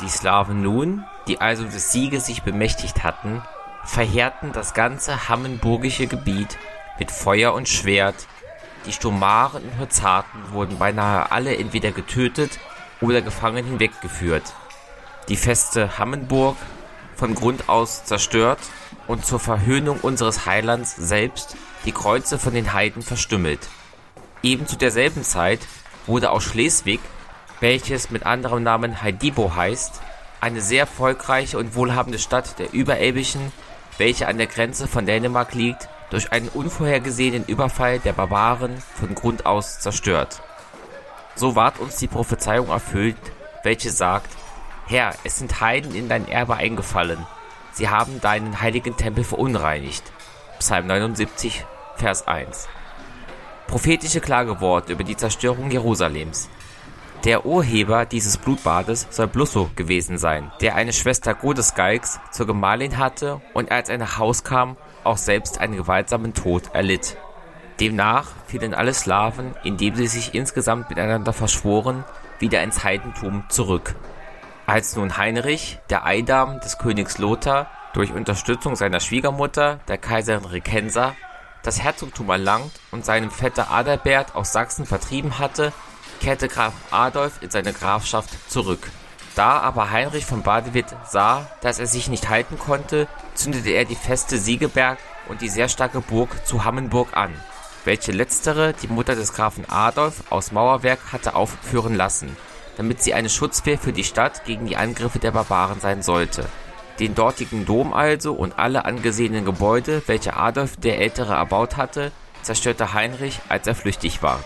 Die Slawen nun, die also des Sieges sich bemächtigt hatten, verheerten das ganze hammenburgische Gebiet mit Feuer und Schwert. Die Stomaren und Hozarten wurden beinahe alle entweder getötet oder gefangen hinweggeführt. Die Feste Hammenburg von Grund aus zerstört und zur Verhöhnung unseres Heilands selbst die Kreuze von den Heiden verstümmelt. Eben zu derselben Zeit wurde auch Schleswig, welches mit anderem Namen Heidibo heißt, eine sehr erfolgreiche und wohlhabende Stadt der Überelbischen, welche an der Grenze von Dänemark liegt, durch einen unvorhergesehenen Überfall der Barbaren von Grund aus zerstört. So ward uns die Prophezeiung erfüllt, welche sagt, Herr, es sind Heiden in dein Erbe eingefallen, sie haben deinen heiligen Tempel verunreinigt. Psalm 79, Vers 1. Prophetische Klageworte über die Zerstörung Jerusalems. Der Urheber dieses Blutbades soll Blusso gewesen sein, der eine Schwester Godesgalgs zur Gemahlin hatte und als er nach Haus kam, auch selbst einen gewaltsamen Tod erlitt. Demnach fielen alle Slawen, indem sie sich insgesamt miteinander verschworen, wieder ins Heidentum zurück. Als nun Heinrich, der Eidam des Königs Lothar, durch Unterstützung seiner Schwiegermutter, der Kaiserin Rekensa, das Herzogtum erlangt und seinem Vetter Adalbert aus Sachsen vertrieben hatte, kehrte Graf Adolf in seine Grafschaft zurück. Da aber Heinrich von Badewitt sah, dass er sich nicht halten konnte, zündete er die Feste Siegeberg und die sehr starke Burg zu Hammenburg an, welche letztere die Mutter des Grafen Adolf aus Mauerwerk hatte aufführen lassen, damit sie eine Schutzwehr für die Stadt gegen die Angriffe der Barbaren sein sollte. Den dortigen Dom also und alle angesehenen Gebäude, welche Adolf der Ältere erbaut hatte, zerstörte Heinrich, als er flüchtig ward